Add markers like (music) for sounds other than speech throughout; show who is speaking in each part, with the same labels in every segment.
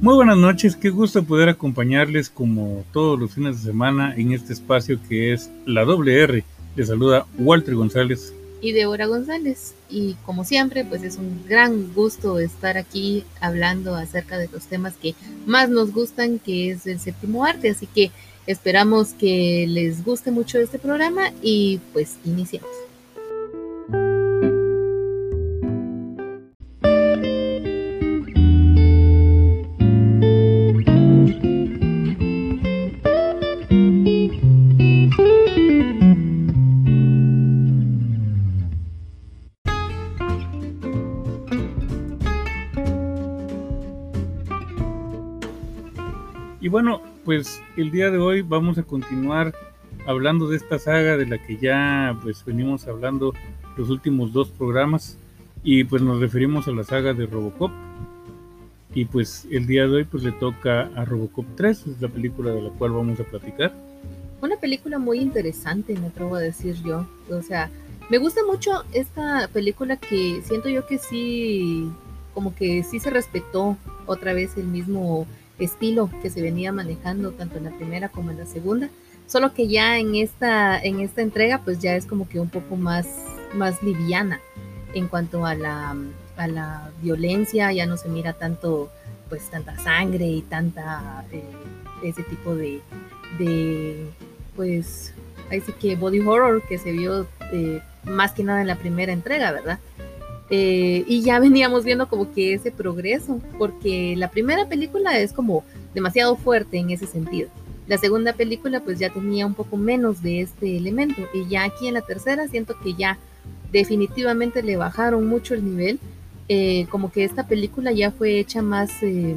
Speaker 1: Muy buenas noches, qué gusto poder acompañarles como todos los fines de semana en este espacio que es la doble R. Les saluda Walter González.
Speaker 2: Y Débora González. Y como siempre, pues es un gran gusto estar aquí hablando acerca de los temas que más nos gustan, que es el séptimo arte. Así que esperamos que les guste mucho este programa y pues iniciemos.
Speaker 1: Pues el día de hoy vamos a continuar hablando de esta saga de la que ya pues venimos hablando los últimos dos programas y pues nos referimos a la saga de Robocop y pues el día de hoy pues le toca a Robocop 3, es la película de la cual vamos a platicar.
Speaker 2: Una película muy interesante, me atrevo a decir yo. O sea, me gusta mucho esta película que siento yo que sí, como que sí se respetó otra vez el mismo estilo que se venía manejando tanto en la primera como en la segunda, solo que ya en esta, en esta entrega pues ya es como que un poco más, más liviana en cuanto a la, a la violencia, ya no se mira tanto pues tanta sangre y tanta eh, ese tipo de, de pues ahí sí que body horror que se vio eh, más que nada en la primera entrega, ¿verdad? Eh, y ya (laughs) veníamos viendo como que ese progreso, porque la primera película es como demasiado fuerte en ese sentido. La segunda película pues ya tenía un poco menos de este elemento y ya aquí en la tercera siento que ya definitivamente le bajaron mucho el nivel, eh, como que esta película ya fue hecha más eh,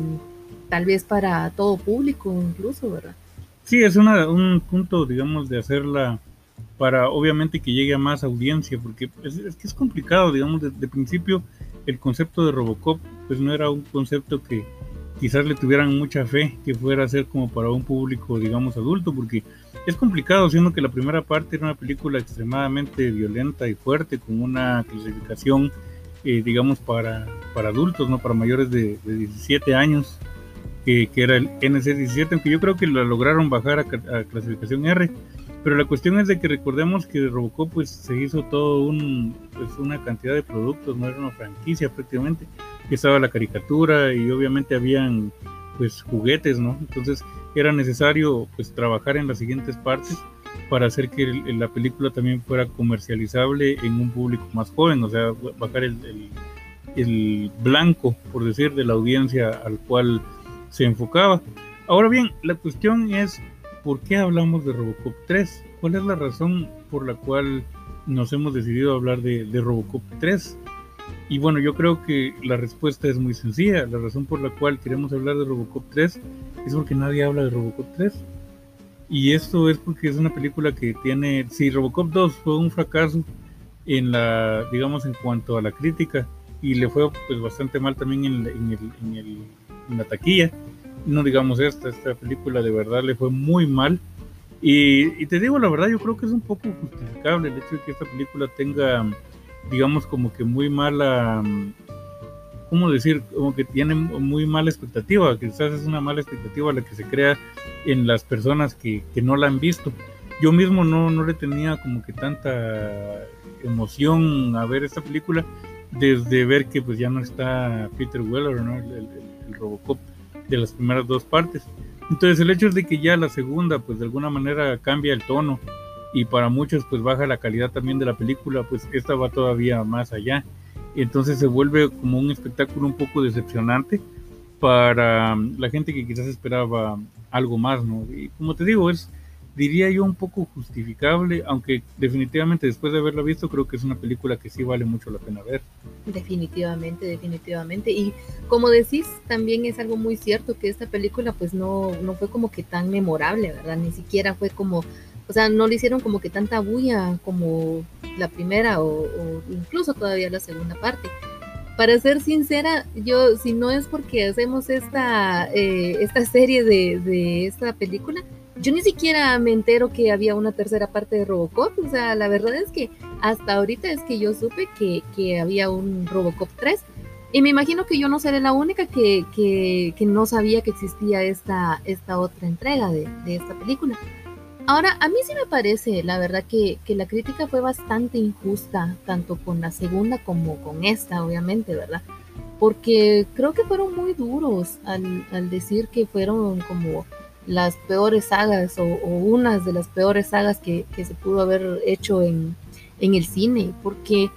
Speaker 2: tal vez para todo público incluso, ¿verdad?
Speaker 1: Sí, es un punto, digamos, de hacerla para obviamente que llegue a más audiencia, porque es, que es complicado, digamos, de, principio el concepto de Robocop pues no era un concepto que quizás le tuvieran mucha fe que fuera a ser como para un público, digamos, adulto, porque es complicado, siendo que la primera parte era una película extremadamente violenta y fuerte, con una clasificación, eh, digamos, para, para adultos, no para mayores de, 17 años, que, que, era el NC17, aunque yo creo que la lograron bajar a, a clasificación R pero la cuestión es de que recordemos que Robocop pues se hizo todo un pues una cantidad de productos, no era una franquicia prácticamente, que estaba la caricatura y obviamente habían pues juguetes, ¿no? Entonces era necesario pues trabajar en las siguientes partes para hacer que la película también fuera comercializable en un público más joven, o sea, bajar el, el, el blanco, por decir, de la audiencia al cual se enfocaba. Ahora bien, la cuestión es ¿por qué hablamos de Robocop 3? ¿Cuál es la razón por la cual nos hemos decidido hablar de, Robocop 3? Y bueno, yo creo que la respuesta es muy sencilla. La razón por la cual queremos hablar de Robocop 3 es porque nadie habla de Robocop 3. Y esto es porque es una película que tiene, si Robocop 2 fue un fracaso en la, digamos, en cuanto a la crítica, y le fue pues bastante mal también en, en, el, en la taquilla, no digamos esta, esta película de verdad le fue muy mal. Y, te digo la verdad, yo creo que es un poco justificable el hecho de que esta película tenga, digamos, como que muy mala, ¿cómo decir? Como que tiene muy mala expectativa, quizás es una mala expectativa la que se crea en las personas que, que no la han visto. Yo mismo no, no le tenía como que tanta emoción a ver esta película desde ver que pues ya no está Peter Weller, ¿no? el, el Robocop de las primeras dos partes. Entonces el hecho es de que ya la segunda pues de alguna manera cambia el tono y para muchos pues baja la calidad también de la película, pues esta va todavía más allá. Entonces se vuelve como un espectáculo un poco decepcionante para la gente que quizás esperaba algo más, ¿no? Y como te digo, es diría yo un poco justificable, aunque definitivamente después de haberla visto creo que es una película que sí vale mucho la pena ver.
Speaker 2: Definitivamente, definitivamente. Y como decís, también es algo muy cierto que esta película pues no, no fue como que tan memorable, ¿verdad? Ni siquiera fue como, o sea, no le hicieron como que tanta bulla como la primera o, incluso todavía la segunda parte para ser sincera, yo si no es porque hacemos esta, eh, esta serie de, de, esta película, yo ni siquiera me entero que había una tercera parte de Robocop. O sea, la verdad es que hasta ahorita es que yo supe que, había un Robocop 3. Y me imagino que yo no seré la única que, que, que no sabía que existía esta, esta otra entrega de, de, esta película. Ahora, a mí sí me parece, la verdad, que, que, la crítica fue bastante injusta, tanto con la segunda como con esta, obviamente, ¿verdad? Porque creo que fueron muy duros al, al decir que fueron como las peores sagas o, o unas de las peores sagas que, que se pudo haber hecho en, en el cine, porque,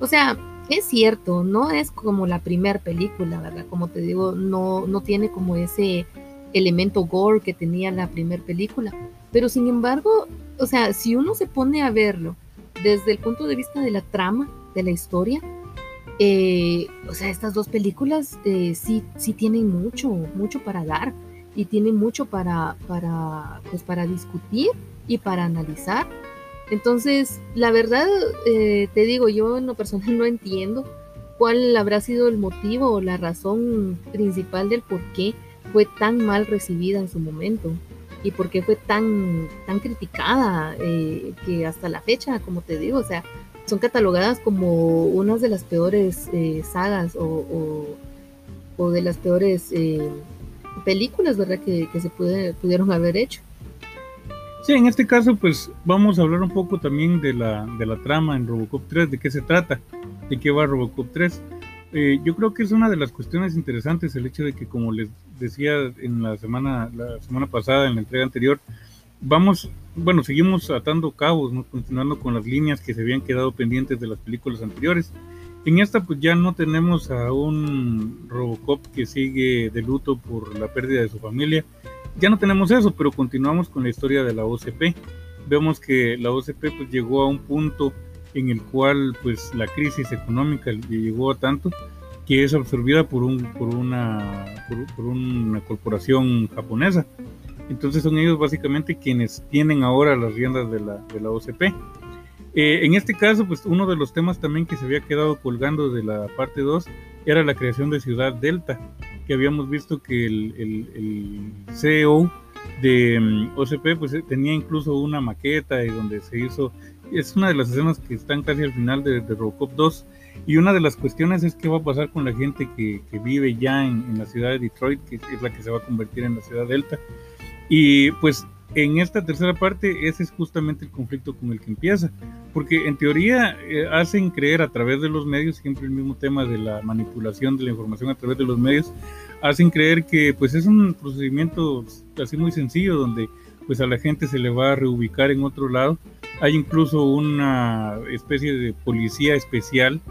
Speaker 2: o sea, es cierto, no es como la primera película, ¿verdad? Como te digo, no, no tiene como ese elemento gore que tenía la primera película. Pero sin embargo, o sea, si uno se pone a verlo desde el punto de vista de la trama, de la historia, eh, o sea, estas dos películas eh, sí, sí tienen mucho, mucho para dar y tienen mucho para, para, pues para discutir y para analizar. Entonces, la verdad, eh, te digo, yo en lo personal (laughs) no entiendo cuál habrá sido el motivo o la razón principal del por qué fue tan mal recibida en su momento y por qué fue tan, tan criticada eh, que hasta la fecha, como te digo, o sea, son catalogadas como unas de las peores eh, sagas o, o, de las peores eh, películas, ¿verdad? Que, que se pudieron haber hecho.
Speaker 1: Sí, en este caso, pues vamos a hablar un poco también de la, de la trama en Robocop 3, de qué se trata, de qué va Robocop 3. Eh, yo creo que es una de las cuestiones interesantes el hecho de que, como les decía en la semana, la semana pasada, en la entrega anterior, vamos, bueno, seguimos atando cabos, ¿no? continuando con las líneas que se habían quedado pendientes de las películas anteriores. En esta, pues ya no tenemos a un Robocop que sigue de luto por la pérdida de su familia, ya no tenemos eso, pero continuamos con la historia de la OCP. Vemos que la OCP pues, llegó a un punto en el cual pues la crisis económica llegó a tanto que es absorbida por un por una por, una corporación japonesa. Entonces son ellos básicamente quienes tienen ahora las riendas de la, de la OCP eh, en este caso pues uno de los temas también que se había quedado colgando de la parte 2 era la creación de Ciudad Delta que habíamos visto que el, el, CEO de mm, OCP pues eh, tenía incluso una maqueta y donde se hizo, es una de las escenas que están casi al final de, Robocop 2 y una de las cuestiones es qué va a pasar con la gente que, que vive ya en, en, la ciudad de Detroit, que es la que se va a convertir en la ciudad Delta. Y pues en esta tercera parte ese es justamente el conflicto con el que empieza, porque en teoría eh, hacen creer a través de los medios, siempre el mismo tema de la manipulación de la información a través de los medios, hacen creer que pues es un procedimiento así muy sencillo donde pues a la gente se le va a reubicar en otro lado. Hay incluso una especie de policía especial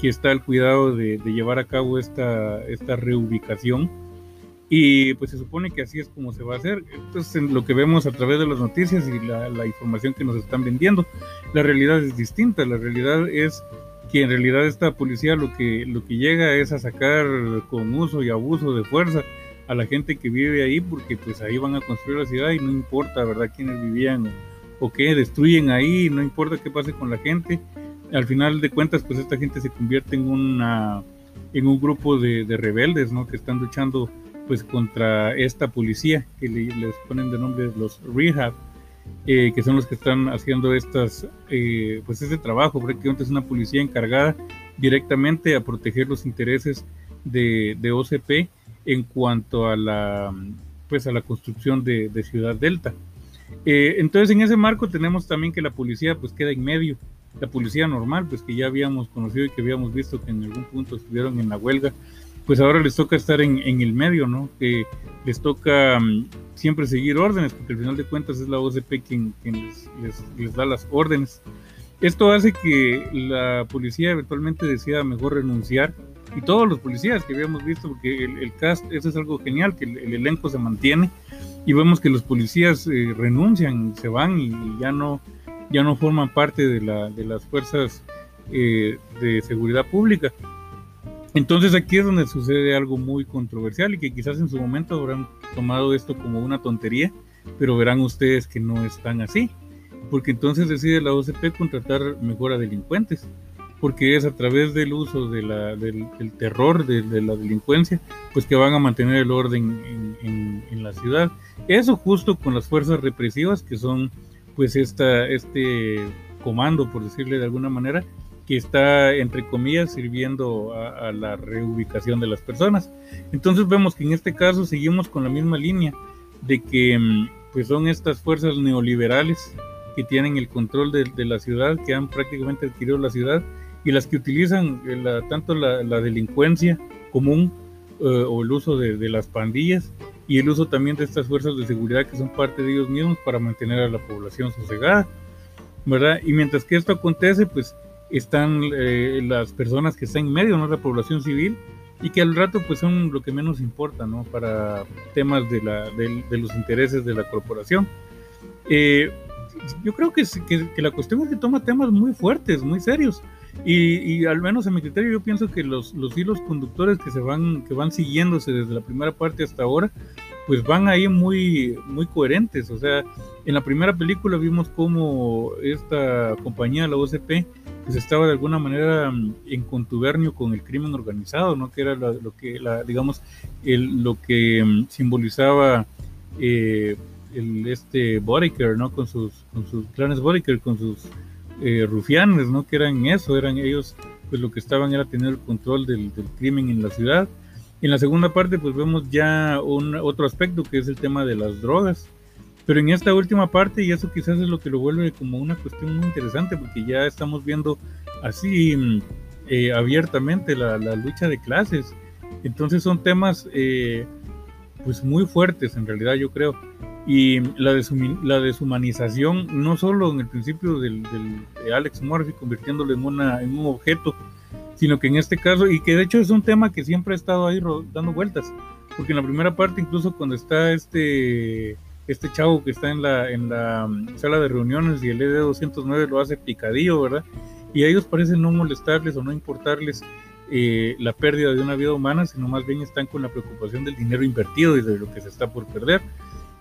Speaker 1: que está al cuidado de, de llevar a cabo esta, esta reubicación y pues se supone que así es como se va a hacer. Entonces, lo que vemos a través de las noticias y la, la, información que nos están vendiendo, la realidad es distinta. La realidad es que en realidad esta policía lo que, lo que llega es a sacar con uso y abuso de fuerza a la gente que vive ahí, porque pues ahí van a construir la ciudad y no importa, ¿verdad?, quiénes vivían o qué, destruyen ahí, no importa qué pase con la gente. Al final de cuentas, pues esta gente se convierte en una en un grupo de, de rebeldes, ¿no? Que están luchando pues contra esta policía que les ponen de nombre los rehab eh, que son los que están haciendo estas eh, pues este trabajo. Prácticamente es una policía encargada directamente a proteger los intereses de, de OCP en cuanto a la pues a la construcción de, Ciudad Delta. Eh, entonces en ese marco tenemos también que la policía pues queda en medio. La policía normal pues que ya habíamos conocido y que habíamos visto que en algún punto estuvieron en la huelga pues ahora les toca estar en, en el medio, ¿no? Que les toca um, siempre seguir órdenes, porque al final de cuentas es la OCP quien, quien les, les, les, da las órdenes. Esto hace que la policía eventualmente decida mejor renunciar, y todos los policías que habíamos visto, porque el, el cast, eso es algo genial, que el, el, elenco se mantiene, y vemos que los policías eh, renuncian, se van y, y, ya no ya no forman parte de, la, de las fuerzas eh, de seguridad pública. Entonces aquí es donde sucede algo muy controversial y que quizás en su momento habrán tomado esto como una tontería, pero verán ustedes que no es tan así, porque entonces decide la OCP contratar mejor a delincuentes, porque es a través del uso del, terror, de, la delincuencia, pues que van a mantener el orden en, en, en, la ciudad. Eso justo con las fuerzas represivas que son pues esta, este comando, por decirle de alguna manera, que está, entre comillas, sirviendo a, la reubicación de las personas. Entonces vemos que en este caso seguimos con la misma línea de que mm, pues son estas fuerzas neoliberales que tienen el control de, la ciudad, que han prácticamente adquirido la ciudad y las que utilizan eh, tanto la, delincuencia común eh, o el uso de, de, las pandillas y el uso también de estas fuerzas de seguridad que son parte de ellos mismos para mantener a la población sosegada, ¿verdad? Y mientras que esto acontece, pues están eh, las personas que están en medio, ¿no? La población civil y que al rato pues son lo que menos importa, ¿no? Para temas de, la, de, los intereses de la corporación. Eh, yo creo que, que, la cuestión es que toma temas muy fuertes, muy serios. Y, y, al menos en mi criterio yo pienso que los, los hilos conductores que se van que van siguiéndose desde la primera parte hasta ahora pues van ahí muy muy coherentes o sea en la primera película vimos cómo esta compañía la OCP pues estaba de alguna manera mm, en contubernio con el crimen organizado, ¿no? Que era lo que, la, digamos, el, lo que mm, simbolizaba eh, el, este Bodyker, ¿no? Con sus, clanes con sus eh, rufianes, ¿no? Que eran eso, eran ellos, pues lo que estaban era tener el control del crimen en la ciudad. En la segunda parte, pues vemos ya un, otro aspecto que es el tema de las drogas pero en esta última parte, y eso quizás es lo que lo vuelve como una cuestión muy interesante, porque ya estamos viendo así mm, eh, abiertamente la, lucha de clases. Entonces son temas eh, pues muy fuertes en realidad yo creo. Y la, la deshumanización, no solo en el principio del, de Alex Murphy convirtiéndolo en, una, en un objeto, sino que en este caso, y que de hecho es un tema que siempre ha estado ahí dando vueltas, porque en la primera parte incluso cuando está este este chavo que está en la, en la mm, sala de reuniones y el ED209 lo hace picadillo, ¿verdad? Y a ellos parece no molestarles o no importarles eh, la pérdida de una vida humana, sino más bien están con la preocupación del dinero invertido y de lo que se está por perder.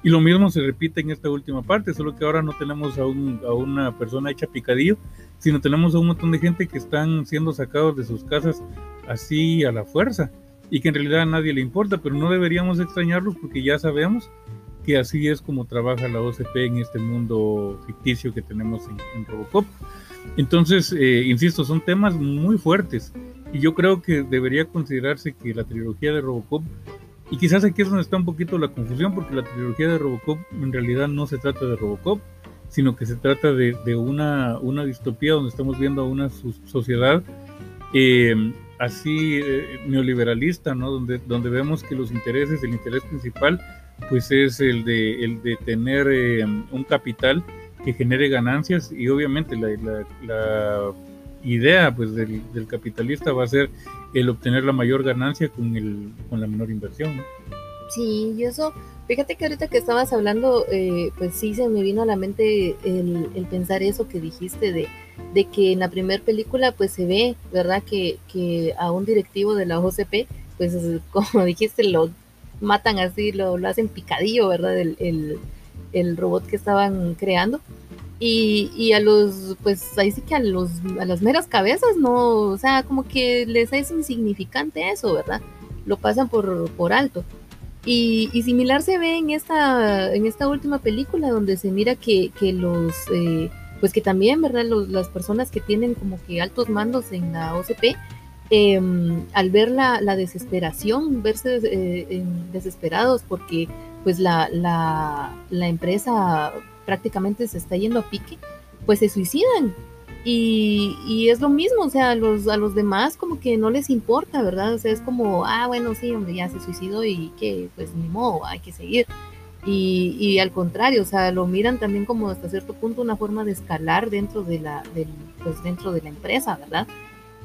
Speaker 1: Y lo mismo se repite en esta última parte, solo que ahora no tenemos a, un, a una persona hecha picadillo, sino tenemos a un montón de gente que están siendo sacados de sus casas así a la fuerza y que en realidad a nadie le importa, pero no deberíamos extrañarlos porque ya sabemos que así es como trabaja la OCP en este mundo ficticio que tenemos en, Robocop. Entonces, eh, insisto, son temas muy fuertes y yo creo que debería considerarse que la trilogía de Robocop, y quizás aquí es donde está un poquito la confusión, porque la trilogía de Robocop en realidad no se trata de Robocop, sino que se trata de, una, una, distopía donde estamos viendo a una sociedad eh, así eh, neoliberalista, ¿no? donde, donde vemos que los intereses, el interés principal pues es el de, el de tener eh, un capital que genere ganancias y obviamente la, la, idea pues del, capitalista va a ser el obtener la mayor ganancia con, el, con la menor inversión.
Speaker 2: Sí, y eso, fíjate que ahorita que estabas hablando, eh, pues sí se me vino a la mente el, pensar eso que dijiste de, que en la primera película pues se ve, ¿verdad? Que, a un directivo de la OCP, pues (laughs) como dijiste, lo matan así, lo, hacen picadillo, ¿verdad? El, el, robot que estaban creando. Y, y, a los, pues ahí sí que a, los, a las meras cabezas, no, o sea, como que les es insignificante eso, ¿verdad? Lo pasan por, por alto. Y, y, similar se ve en esta, en esta última película donde se mira que, que los, eh, pues que también, ¿verdad? Los, las personas que tienen como que altos mandos en la OCP, Em, al ver la, desesperación, verse eh, desesperados porque pues la, la, empresa prácticamente se está yendo a pique, pues se suicidan. Y, y, es lo mismo, o sea, a los, a los demás como que no les importa, ¿verdad? O sea, es como, ah, bueno, sí, hombre, ya se suicidó y que, pues ni modo, hay que seguir. Y, y, al contrario, o sea, lo miran también como hasta cierto punto una forma de escalar dentro de la, del, pues dentro de la empresa, ¿verdad?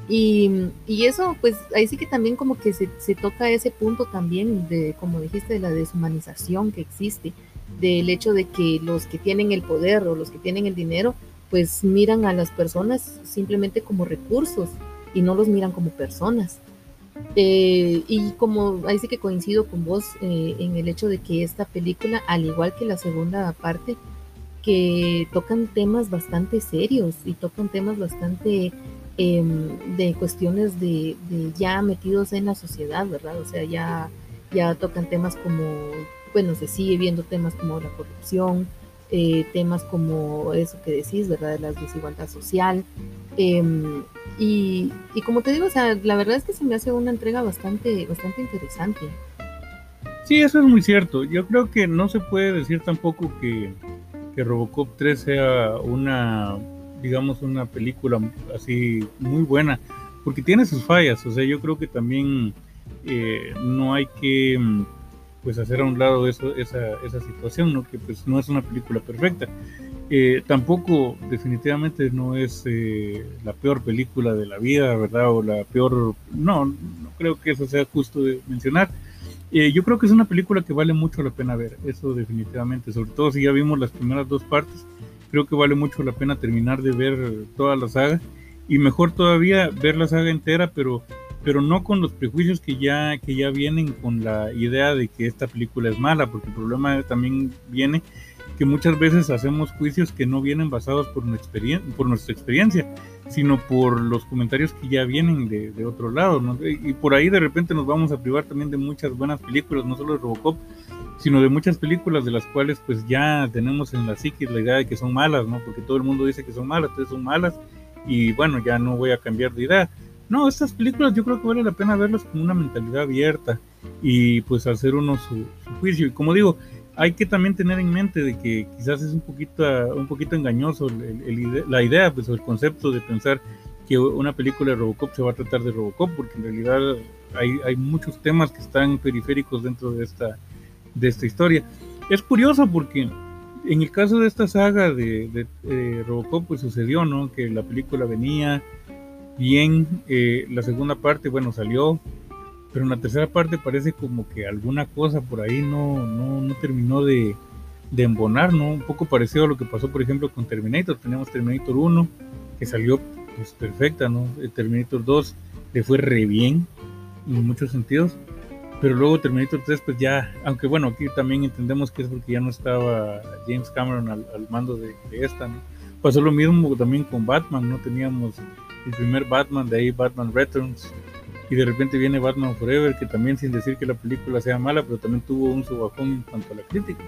Speaker 2: Y, y, eso, pues ahí sí que también como que se, se, toca ese punto también de, como dijiste, de la deshumanización que existe, del hecho de que los que tienen el poder o los que tienen el dinero, pues miran a las personas simplemente como recursos y no los miran como personas. Eh, y como ahí sí que coincido con vos eh, en el hecho de que esta película, al igual que la segunda parte, que tocan temas bastante serios y tocan temas bastante Em, de cuestiones de, ya metidos en la sociedad, ¿verdad? O sea, ya, ya tocan temas como, bueno, se sigue viendo temas como la corrupción, eh, temas como eso que decís, ¿verdad? De la desigualdad social. Em, y, y, como te digo, o sea, la verdad es que se me hace una entrega bastante, bastante interesante.
Speaker 1: Sí, eso es muy cierto. Yo creo que no se puede decir tampoco que, que Robocop 3 sea una, digamos, una película así muy buena, porque tiene sus fallas. O sea, yo creo que también eh, no hay que pues hacer a un lado eso, esa, esa situación, ¿no? que pues no es una película perfecta. Eh, tampoco definitivamente no es eh, la peor película de la vida, ¿verdad? O la peor, no, no creo que eso sea justo de mencionar. Eh, yo creo que es una película que vale mucho la pena ver, eso definitivamente, sobre todo si ya vimos las primeras dos partes, creo que vale mucho la pena terminar de ver toda la saga y mejor todavía ver la saga entera, pero pero no con los prejuicios que ya, que ya vienen con la idea de que esta película es mala, porque el problema también viene que muchas veces hacemos juicios que no vienen basados por, por nuestra experiencia, sino por los comentarios que ya vienen de, de otro lado. Y por ahí de repente nos vamos a privar también de muchas buenas películas, no solo de Robocop, sino de muchas películas de las cuales pues ya tenemos en la psiquis la idea de que son malas, ¿no? porque todo el mundo dice que son malas, entonces son malas y bueno, ya no voy a cambiar de idea no, estas películas yo creo que vale la pena verlas con una mentalidad abierta y pues hacer uno su, juicio. Y como digo, hay que también tener en mente de que quizás es un poquito, un poquito engañoso la idea, pues el concepto de pensar que una película de Robocop se va a tratar de Robocop, porque en realidad hay, hay muchos temas que están periféricos dentro de esta, de esta historia. Es curioso porque en el caso de esta saga de, de eh, Robocop, pues sucedió, ¿no? Que la película venía, bien. Eh, la segunda parte, bueno, salió, pero en la tercera parte parece como que alguna cosa por ahí no, no, no terminó de, de, embonar, ¿no? Un poco parecido a lo que pasó, por ejemplo, con Terminator. Tenemos Terminator 1, que salió pues perfecta, ¿no? Eh, Terminator 2 le fue re bien en muchos sentidos. Pero luego Terminator 3, pues ya, aunque bueno, aquí también entendemos que es porque ya no estaba James Cameron al, mando de, de esta, ¿no? Pasó lo mismo también con Batman, no teníamos el primer Batman, de ahí Batman Returns, y de repente viene Batman Forever, que también sin decir que la película sea mala, pero también tuvo un subajón en cuanto a la crítica.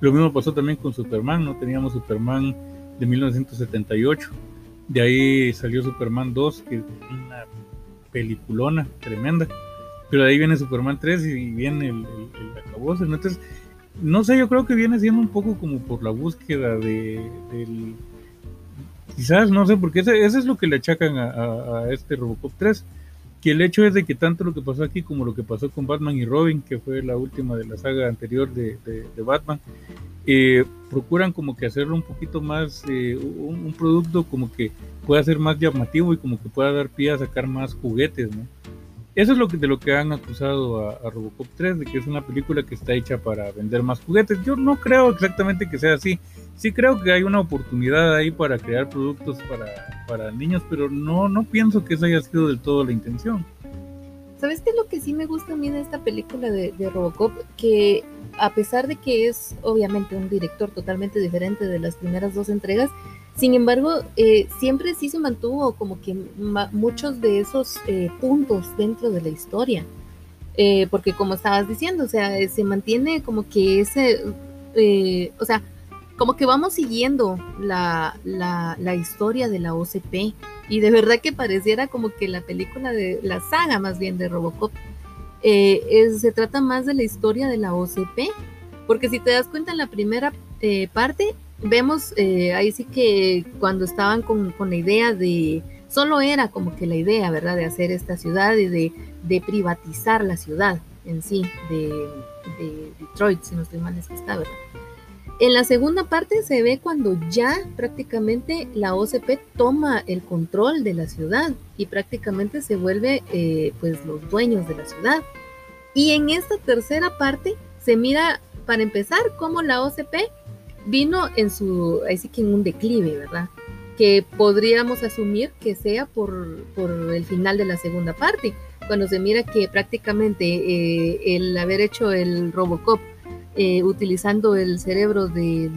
Speaker 1: Lo mismo pasó también con Superman, ¿no? Teníamos Superman de 1978, de ahí salió Superman 2, que es una peliculona tremenda, pero de ahí viene Superman 3 y viene el, el, Entonces, no sé, yo creo que viene siendo un poco como por la búsqueda de, del Quizás, no sé, porque eso, es lo que le achacan a, este Robocop 3. Que el hecho es de que tanto lo que pasó aquí como lo que pasó con Batman y Robin, que fue la última de la saga anterior de, Batman, eh, procuran como que hacerlo un poquito más, eh, un, producto como que pueda ser más llamativo y como que pueda dar pie a sacar más juguetes, ¿no? Eso es lo que, de lo que han acusado a, Robocop 3, de que es una película que está hecha para vender más juguetes. Yo no creo exactamente que sea así. Sí creo que hay una oportunidad ahí para crear productos para, para niños, pero no, no pienso que esa haya sido del todo la intención.
Speaker 2: ¿Sabes qué lo que sí me gusta a mí de esta película de, Robocop? Que a pesar de que es obviamente un director totalmente diferente de las primeras dos entregas, sin embargo, eh, siempre sí se mantuvo como que muchos de esos eh, puntos dentro de la historia. Eh, porque como estabas diciendo, o sea, se mantiene como que ese, o sea, como que vamos siguiendo la, la, historia de la OCP y de verdad que pareciera como que la película de la saga más bien de Robocop se trata más de la historia de la OCP, porque si te das cuenta en la primera parte vemos eh, ahí sí que cuando estaban con, la idea de, solo era como que la idea, ¿verdad?, de hacer esta ciudad y de, privatizar la ciudad en sí, de, Detroit, si no estoy mal, es que está, ¿verdad? En la segunda parte se ve cuando ya prácticamente la OCP toma el control de la ciudad y prácticamente se vuelve eh, pues los dueños de la ciudad. Y en esta tercera parte se mira, para empezar, cómo la OCP vino en su, así que en un declive, ¿verdad? Que podríamos asumir que sea por, por el final de la segunda parte, cuando se mira que prácticamente eh, el haber hecho el Robocop eh, utilizando el cerebro de,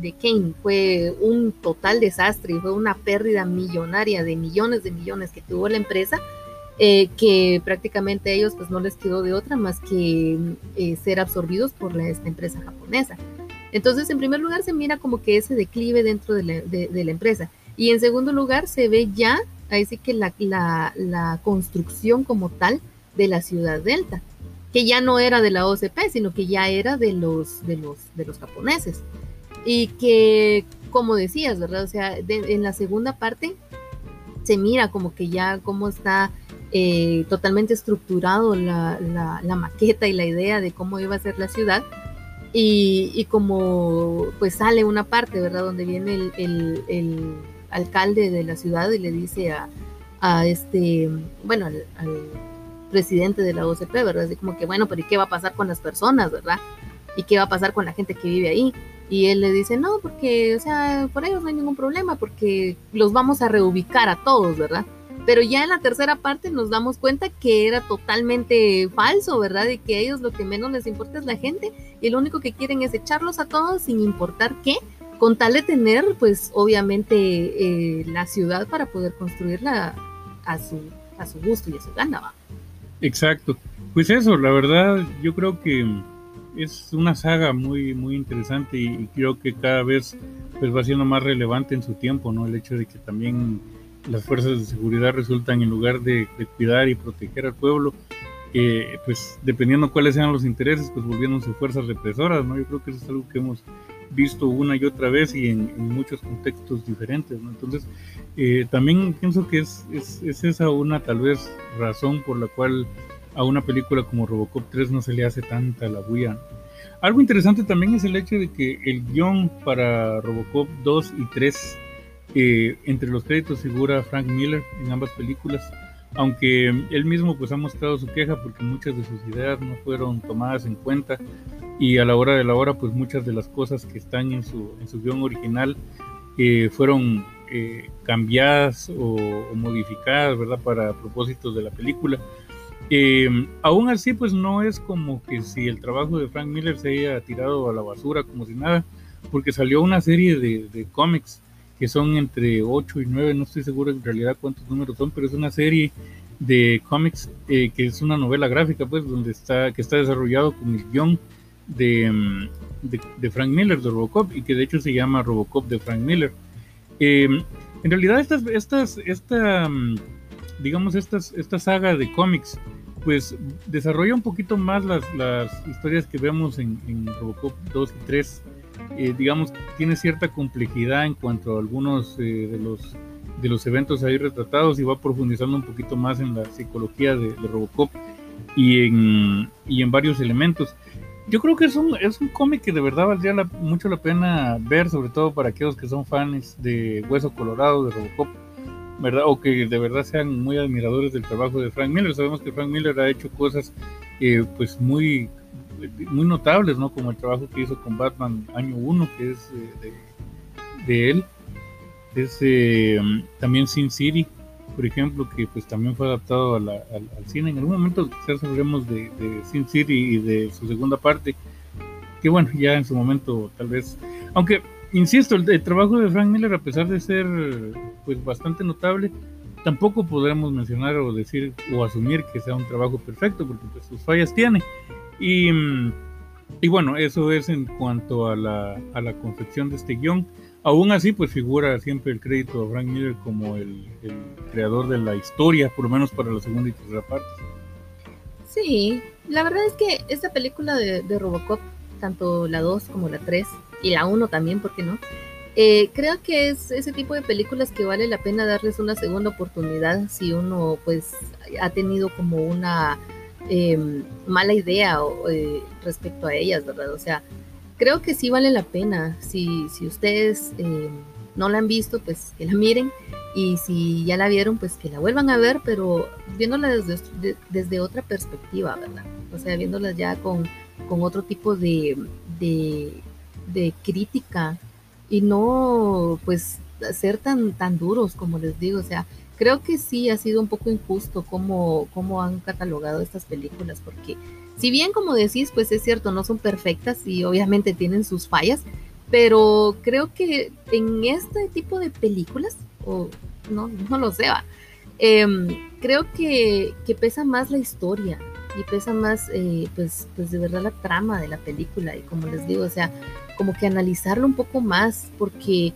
Speaker 2: de, Kane fue un total desastre fue una pérdida millonaria de millones de millones que tuvo la empresa, eh, que prácticamente a ellos pues no les quedó de otra más que ser absorbidos por esta empresa japonesa. Entonces, en primer lugar, se mira como que ese declive dentro de la, empresa. Y en segundo lugar, se ve ya, ahí sí que la, la, construcción como tal de la ciudad delta, que ya no era de la OCP, sino que ya era de los, de los, de los japoneses. Y que, como decías, ¿verdad? O sea, en la segunda parte se mira como que ya cómo está eh, totalmente estructurado la, la, maqueta y la idea de cómo iba a ser la ciudad. Y, y como pues sale una parte, ¿verdad? Donde viene el, el, alcalde de la ciudad y le dice a, a este, bueno, al, presidente de la OCP, ¿verdad? Así como que, bueno, pero ¿y qué va a pasar con las personas, ¿verdad? ¿Y qué va a pasar con la gente que vive ahí? Y él le dice, no, porque, o sea, por ellos no hay ningún problema, porque los vamos a reubicar a todos, ¿verdad? Pero ya en la tercera parte nos damos cuenta que era totalmente falso, ¿verdad? Y que ellos lo que menos les importa es la gente y lo único que quieren es echarlos a todos sin importar qué, con tal de tener, pues obviamente, eh, la ciudad para poder construirla a su, a su gusto y a su gana, ¿va?
Speaker 1: Exacto. Pues eso, la verdad, yo creo que es una saga muy, muy interesante y, creo que cada vez pues va siendo más relevante en su tiempo, ¿no? El hecho de que también las fuerzas de seguridad resultan en lugar de, cuidar y proteger al pueblo, eh, pues dependiendo cuáles sean los intereses, pues volviéndose fuerzas represoras, ¿no? Yo creo que eso es algo que hemos visto una y otra vez y en, muchos contextos diferentes. Entonces, eh, también pienso que es, es, es, esa una tal vez razón por la cual a una película como Robocop 3 no se le hace tanta la bulla. Algo interesante también es el hecho de que el guion para Robocop 2 y 3 entre los créditos figura Frank Miller en ambas películas, aunque él mismo pues ha mostrado su queja porque muchas de sus ideas no fueron tomadas en cuenta y a la hora de la hora pues muchas de las cosas que están en su, en su guion original eh, fueron eh, cambiadas o, modificadas, ¿verdad? Para propósitos de la película. Eh, aún así, pues no es como que si el trabajo de Frank Miller se haya tirado a la basura como si nada, porque salió una serie de, de cómics que son entre 8 y 9, no estoy seguro en realidad cuántos números son, pero es una serie de cómics eh, que es una novela gráfica, pues, donde está, que está desarrollado con el guion de, mm, de, Frank Miller, de Robocop, y que de hecho se llama Robocop de Frank Miller. Em, en realidad, estas, estas, esta, mm, digamos, estas, esta saga de cómics, pues desarrolla un poquito más las, las historias que vemos en, en Robocop 2 y 3 eh, digamos, tiene cierta complejidad en cuanto a algunos eh, de, los, de los eventos ahí retratados y va profundizando un poquito más en la psicología de, Robocop y en, y en varios elementos. Yo creo que es un, es un cómic que de verdad valdría mucho la pena ver, sobre todo para aquellos que son fans de Hueso Colorado, de Robocop, ¿verdad? O que de verdad sean muy admiradores del trabajo de Frank Miller. Sabemos que Frank Miller ha hecho cosas eh, pues muy muy notables, ¿no? Como el trabajo que hizo con Batman año 1, que es eh, de, él. Es eh, también Sin City, por ejemplo, que pues también fue adaptado al, cine. En algún momento quizás hablaremos de, Sin City y de su segunda parte, que bueno, ya en su momento tal vez, aunque insisto, el, trabajo de Frank Miller, a pesar de ser pues bastante notable, tampoco podremos mencionar o decir o asumir que sea un trabajo perfecto, porque pues, sus fallas tiene. Y, y bueno, eso es en cuanto a la, a la confección de este guion. Aún así, pues figura siempre el crédito a Frank Miller como el, creador de la historia, por lo menos para la segunda y tercera parte.
Speaker 2: Sí, la verdad es que esta película de, Robocop, tanto la 2 como la 3, y la 1 también, ¿por qué no? Eh, creo que es ese tipo de películas que vale la pena darles una segunda oportunidad si uno pues ha tenido como una Em, mala idea eh, respecto a ellas, ¿verdad? O sea, creo que sí vale la pena. Si, si ustedes em, no la han visto, pues que la miren. Y si ya la vieron, pues que la vuelvan a ver, pero viéndola desde, desde otra perspectiva, ¿verdad? O sea, viéndola ya con, con otro tipo de, de, de crítica y no pues ser tan, tan duros como les digo, o sea, creo que sí ha sido un poco injusto cómo, cómo han catalogado estas películas, porque si bien como decís, pues es cierto, no son perfectas y obviamente tienen sus fallas, pero creo que en este tipo de películas, o no, no lo sé, em, creo que, que, pesa más la historia, y pesa más, eh, pues, pues de verdad la trama de la película. Y como les digo, o sea, como que analizarlo un poco más porque,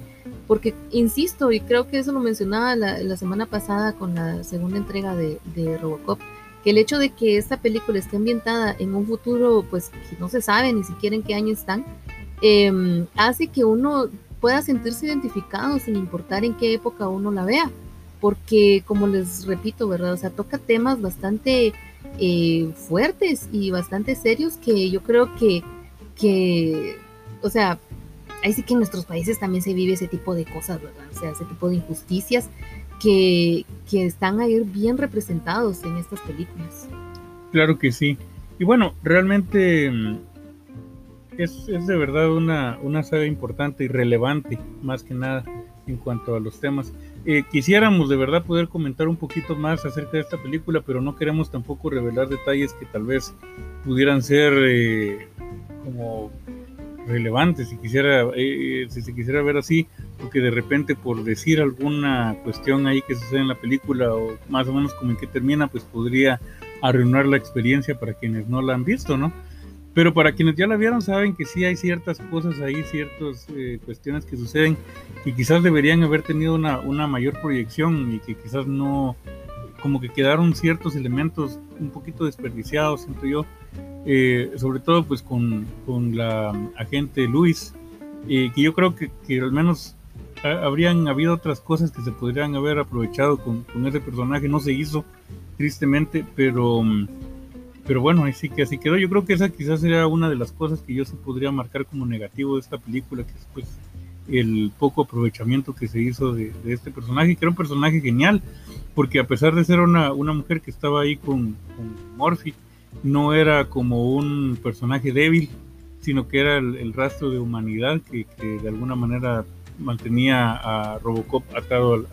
Speaker 2: porque insisto, y creo que eso lo mencionaba la, semana pasada con la segunda entrega de, Robocop, que el hecho de que esta película esté ambientada en un futuro, pues que no se sabe ni siquiera en qué año están, em, hace que uno pueda sentirse identificado sin importar en qué época uno la vea porque como les repito, ¿verdad? O sea, toca temas bastante eh, fuertes y bastante serios que yo creo que, que, o sea, ahí sí que en nuestros países también se vive ese tipo de cosas, ¿verdad? O sea, ese tipo de injusticias que, que están ahí bien representados en estas películas.
Speaker 1: Claro que sí. Y bueno, realmente mm, es, es de verdad una, una saga importante y relevante, más que nada, en cuanto a los temas. Eh, quisiéramos de verdad poder comentar un poquito más acerca de esta película, pero no queremos tampoco revelar detalles que tal vez pudieran ser eh, como relevantes si quisiera eh, si se quisiera ver así porque de repente por decir alguna cuestión ahí que sucede en la película o más o menos como en que termina pues podría arruinar la experiencia para quienes no la han visto no pero para quienes ya la vieron saben que sí hay ciertas cosas ahí, ciertas eh, cuestiones que suceden y quizás deberían haber tenido una, una mayor proyección y que quizás no, como que quedaron ciertos elementos un poquito desperdiciados, siento yo, eh, sobre todo pues con, con la agente Luis, eh, que yo creo que, al menos habrían habido otras cosas que se podrían haber aprovechado con, ese personaje, no se hizo tristemente, pero... Mm, pero bueno, así que así quedó. Yo creo que esa quizás sería una de las cosas que yo sí podría marcar como negativo de esta película, que es pues el poco aprovechamiento que se hizo de, este personaje, que era un personaje genial, porque a pesar de ser una, una mujer que estaba ahí con, con Morphy, no era como un personaje débil, sino que era el, rastro de humanidad que, que, de alguna manera mantenía a Robocop atado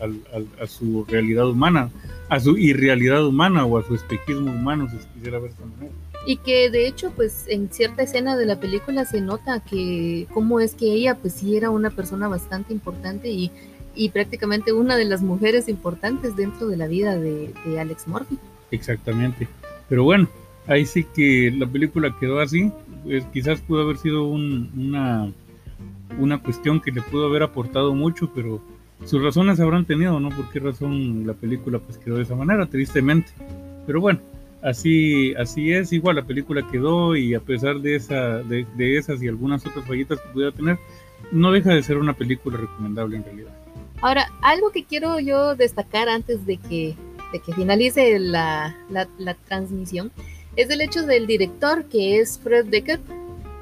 Speaker 1: a su realidad humana, a su irrealidad humana o a su espejismo humano, si se quisiera ver esta manera.
Speaker 2: Y que de hecho, pues en cierta escena de la película se nota que cómo es que ella, pues sí era una persona bastante importante y, y prácticamente una de las mujeres importantes dentro de la vida de, Alex Murphy.
Speaker 1: Exactamente. Pero bueno, ahí sí que la película quedó así. Pues, quizás pudo haber sido una una cuestión que le pudo haber aportado mucho, pero sus razones habrán tenido, ¿no? ¿Por qué razón la película pues quedó de esa manera, tristemente? Pero bueno, así, así es, igual la película quedó y a pesar de, esa, de, esas y algunas otras fallitas que pudiera tener, no deja de ser una película recomendable en realidad.
Speaker 2: Ahora, algo que quiero yo destacar antes de que, de que finalice la, la, la transmisión es el hecho del director que es Fred Decker,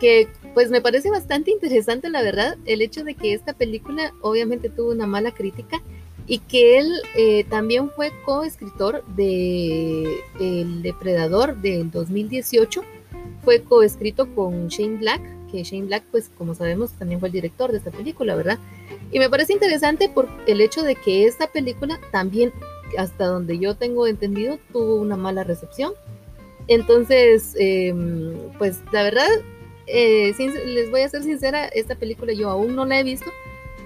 Speaker 2: que pues me parece bastante interesante, la verdad, el hecho de que esta película obviamente tuvo una mala crítica y que él eh, también fue coescritor de El Depredador del 2018. Fue coescrito con Shane Black, que Shane Black, pues como sabemos, también fue el director de esta película, ¿verdad? Y me parece interesante por el hecho de que esta película también, hasta donde yo tengo entendido, tuvo una mala recepción. Entonces, em, pues la verdad, eh, les voy a ser sincera, esta película yo aún no la he visto,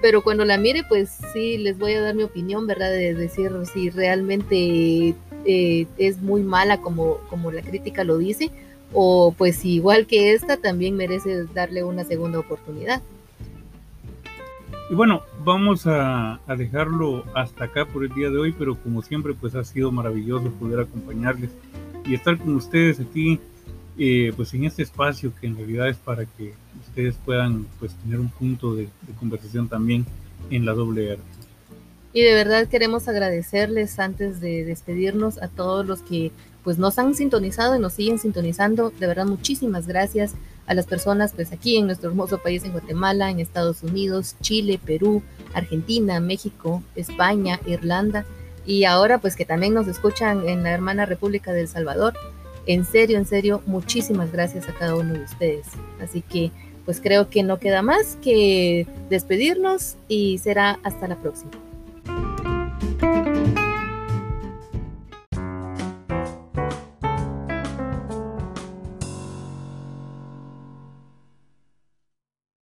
Speaker 2: pero cuando la mire, pues sí, les voy a dar mi opinión, ¿verdad? De decir si realmente eh, es muy mala como, como la crítica lo dice, o pues igual que esta, también merece darle una segunda oportunidad.
Speaker 1: Y bueno, vamos a, a, dejarlo hasta acá por el día de hoy, pero como siempre, pues ha sido maravilloso poder acompañarles y estar con ustedes aquí eh, pues en este espacio que en realidad es para que ustedes puedan pues tener un punto de, conversación también en la doble R.
Speaker 2: Y de verdad queremos agradecerles antes de despedirnos a todos los que pues nos han sintonizado y nos siguen sintonizando. De verdad muchísimas gracias a las personas pues aquí en nuestro hermoso país en Guatemala, en Estados Unidos, Chile, Perú, Argentina, México, España, Irlanda y ahora pues que también nos escuchan en la hermana República del Salvador. En serio, en serio, muchísimas gracias a cada uno de ustedes. Así que pues creo que no queda más que despedirnos y será hasta la próxima.